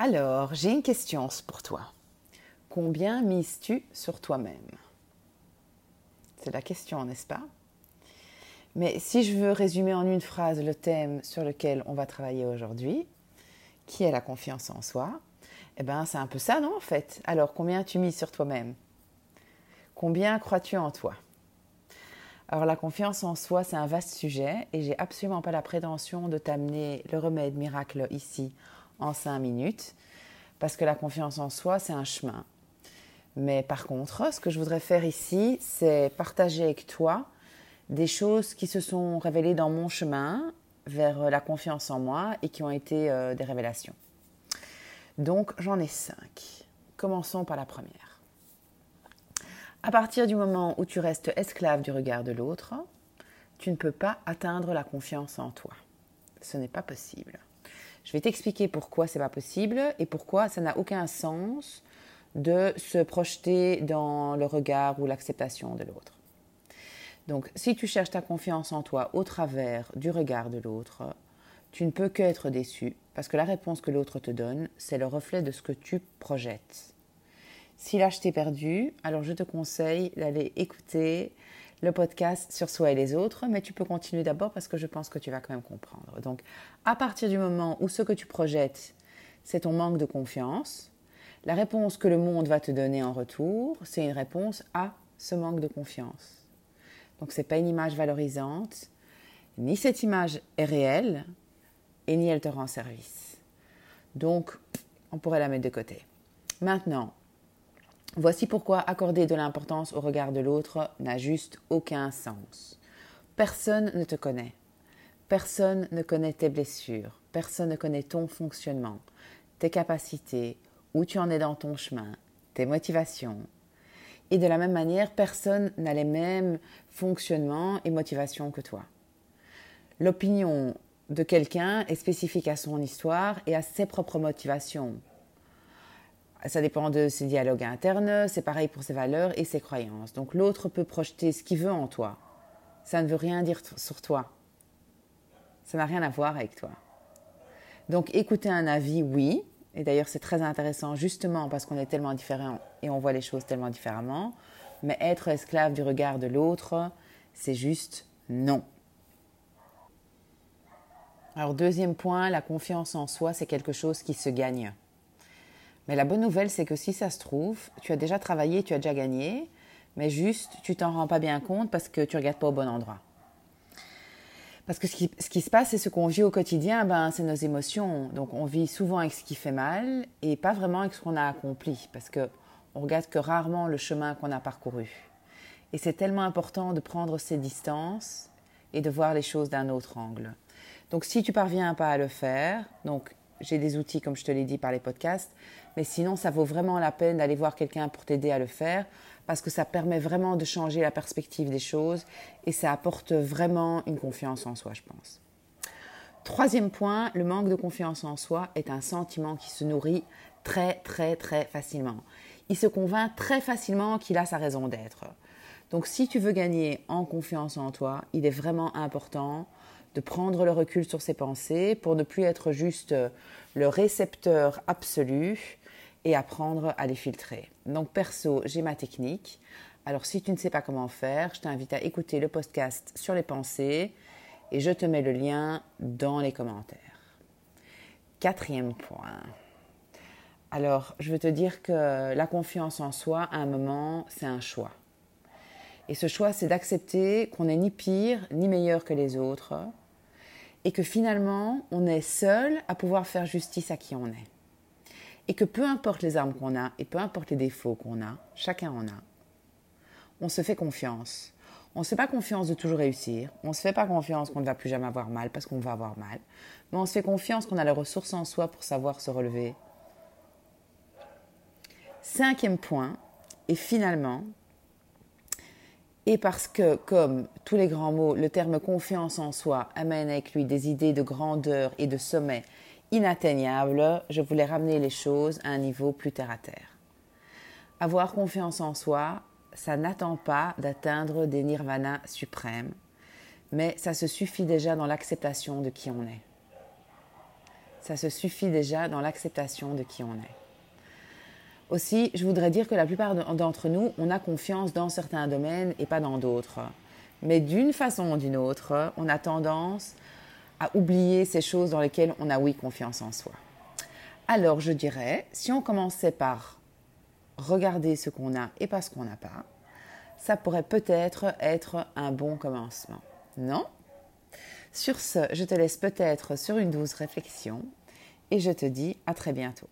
Alors, j'ai une question pour toi. Combien mises-tu sur toi-même? C'est la question, n'est-ce pas? Mais si je veux résumer en une phrase le thème sur lequel on va travailler aujourd'hui, qui est la confiance en soi, eh bien, c'est un peu ça, non, en fait? Alors, combien tu mises sur toi-même? Combien crois-tu en toi? Alors la confiance en soi, c'est un vaste sujet et j'ai absolument pas la prétention de t'amener le remède miracle ici en cinq minutes, parce que la confiance en soi, c'est un chemin. Mais par contre, ce que je voudrais faire ici, c'est partager avec toi des choses qui se sont révélées dans mon chemin vers la confiance en moi et qui ont été euh, des révélations. Donc j'en ai cinq. Commençons par la première. À partir du moment où tu restes esclave du regard de l'autre, tu ne peux pas atteindre la confiance en toi. Ce n'est pas possible. Je vais t'expliquer pourquoi c'est pas possible et pourquoi ça n'a aucun sens de se projeter dans le regard ou l'acceptation de l'autre. Donc, si tu cherches ta confiance en toi au travers du regard de l'autre, tu ne peux qu'être déçu parce que la réponse que l'autre te donne, c'est le reflet de ce que tu projettes. Si là je t'ai perdu, alors je te conseille d'aller écouter le podcast sur soi et les autres, mais tu peux continuer d'abord parce que je pense que tu vas quand même comprendre. Donc, à partir du moment où ce que tu projettes, c'est ton manque de confiance, la réponse que le monde va te donner en retour, c'est une réponse à ce manque de confiance. Donc, ce n'est pas une image valorisante, ni cette image est réelle, et ni elle te rend service. Donc, on pourrait la mettre de côté. Maintenant, Voici pourquoi accorder de l'importance au regard de l'autre n'a juste aucun sens. Personne ne te connaît. Personne ne connaît tes blessures. Personne ne connaît ton fonctionnement, tes capacités, où tu en es dans ton chemin, tes motivations. Et de la même manière, personne n'a les mêmes fonctionnements et motivations que toi. L'opinion de quelqu'un est spécifique à son histoire et à ses propres motivations, ça dépend de ses dialogues internes, c'est pareil pour ses valeurs et ses croyances. Donc l'autre peut projeter ce qu'il veut en toi. Ça ne veut rien dire sur toi. Ça n'a rien à voir avec toi. Donc écouter un avis, oui. Et d'ailleurs, c'est très intéressant justement parce qu'on est tellement différents et on voit les choses tellement différemment. Mais être esclave du regard de l'autre, c'est juste non. Alors deuxième point, la confiance en soi, c'est quelque chose qui se gagne. Mais la bonne nouvelle, c'est que si ça se trouve, tu as déjà travaillé, tu as déjà gagné, mais juste, tu t'en rends pas bien compte parce que tu regardes pas au bon endroit. Parce que ce qui, se passe, c'est ce qu'on vit au quotidien, ben, c'est nos émotions. Donc on vit souvent avec ce qui fait mal et pas vraiment avec ce qu'on a accompli, parce que on regarde que rarement le chemin qu'on a parcouru. Et c'est tellement important de prendre ces distances et de voir les choses d'un autre angle. Donc si tu parviens pas à le faire, donc j'ai des outils, comme je te l'ai dit par les podcasts, mais sinon, ça vaut vraiment la peine d'aller voir quelqu'un pour t'aider à le faire, parce que ça permet vraiment de changer la perspective des choses et ça apporte vraiment une confiance en soi, je pense. Troisième point, le manque de confiance en soi est un sentiment qui se nourrit très, très, très facilement. Il se convainc très facilement qu'il a sa raison d'être. Donc si tu veux gagner en confiance en toi, il est vraiment important de prendre le recul sur ses pensées pour ne plus être juste le récepteur absolu et apprendre à les filtrer. Donc perso, j'ai ma technique. Alors si tu ne sais pas comment faire, je t'invite à écouter le podcast sur les pensées et je te mets le lien dans les commentaires. Quatrième point. Alors, je veux te dire que la confiance en soi, à un moment, c'est un choix. Et ce choix, c'est d'accepter qu'on n'est ni pire ni meilleur que les autres, et que finalement, on est seul à pouvoir faire justice à qui on est. Et que peu importe les armes qu'on a et peu importe les défauts qu'on a, chacun en a, on se fait confiance. On ne se fait pas confiance de toujours réussir. On ne se fait pas confiance qu'on ne va plus jamais avoir mal parce qu'on va avoir mal. Mais on se fait confiance qu'on a les ressources en soi pour savoir se relever. Cinquième point, et finalement, et parce que, comme tous les grands mots, le terme confiance en soi amène avec lui des idées de grandeur et de sommet inatteignables, je voulais ramener les choses à un niveau plus terre à terre. Avoir confiance en soi, ça n'attend pas d'atteindre des nirvanas suprêmes, mais ça se suffit déjà dans l'acceptation de qui on est. Ça se suffit déjà dans l'acceptation de qui on est. Aussi, je voudrais dire que la plupart d'entre nous, on a confiance dans certains domaines et pas dans d'autres. Mais d'une façon ou d'une autre, on a tendance à oublier ces choses dans lesquelles on a oui confiance en soi. Alors je dirais, si on commençait par regarder ce qu'on a et pas ce qu'on n'a pas, ça pourrait peut-être être un bon commencement. Non? Sur ce, je te laisse peut-être sur une douce réflexion et je te dis à très bientôt.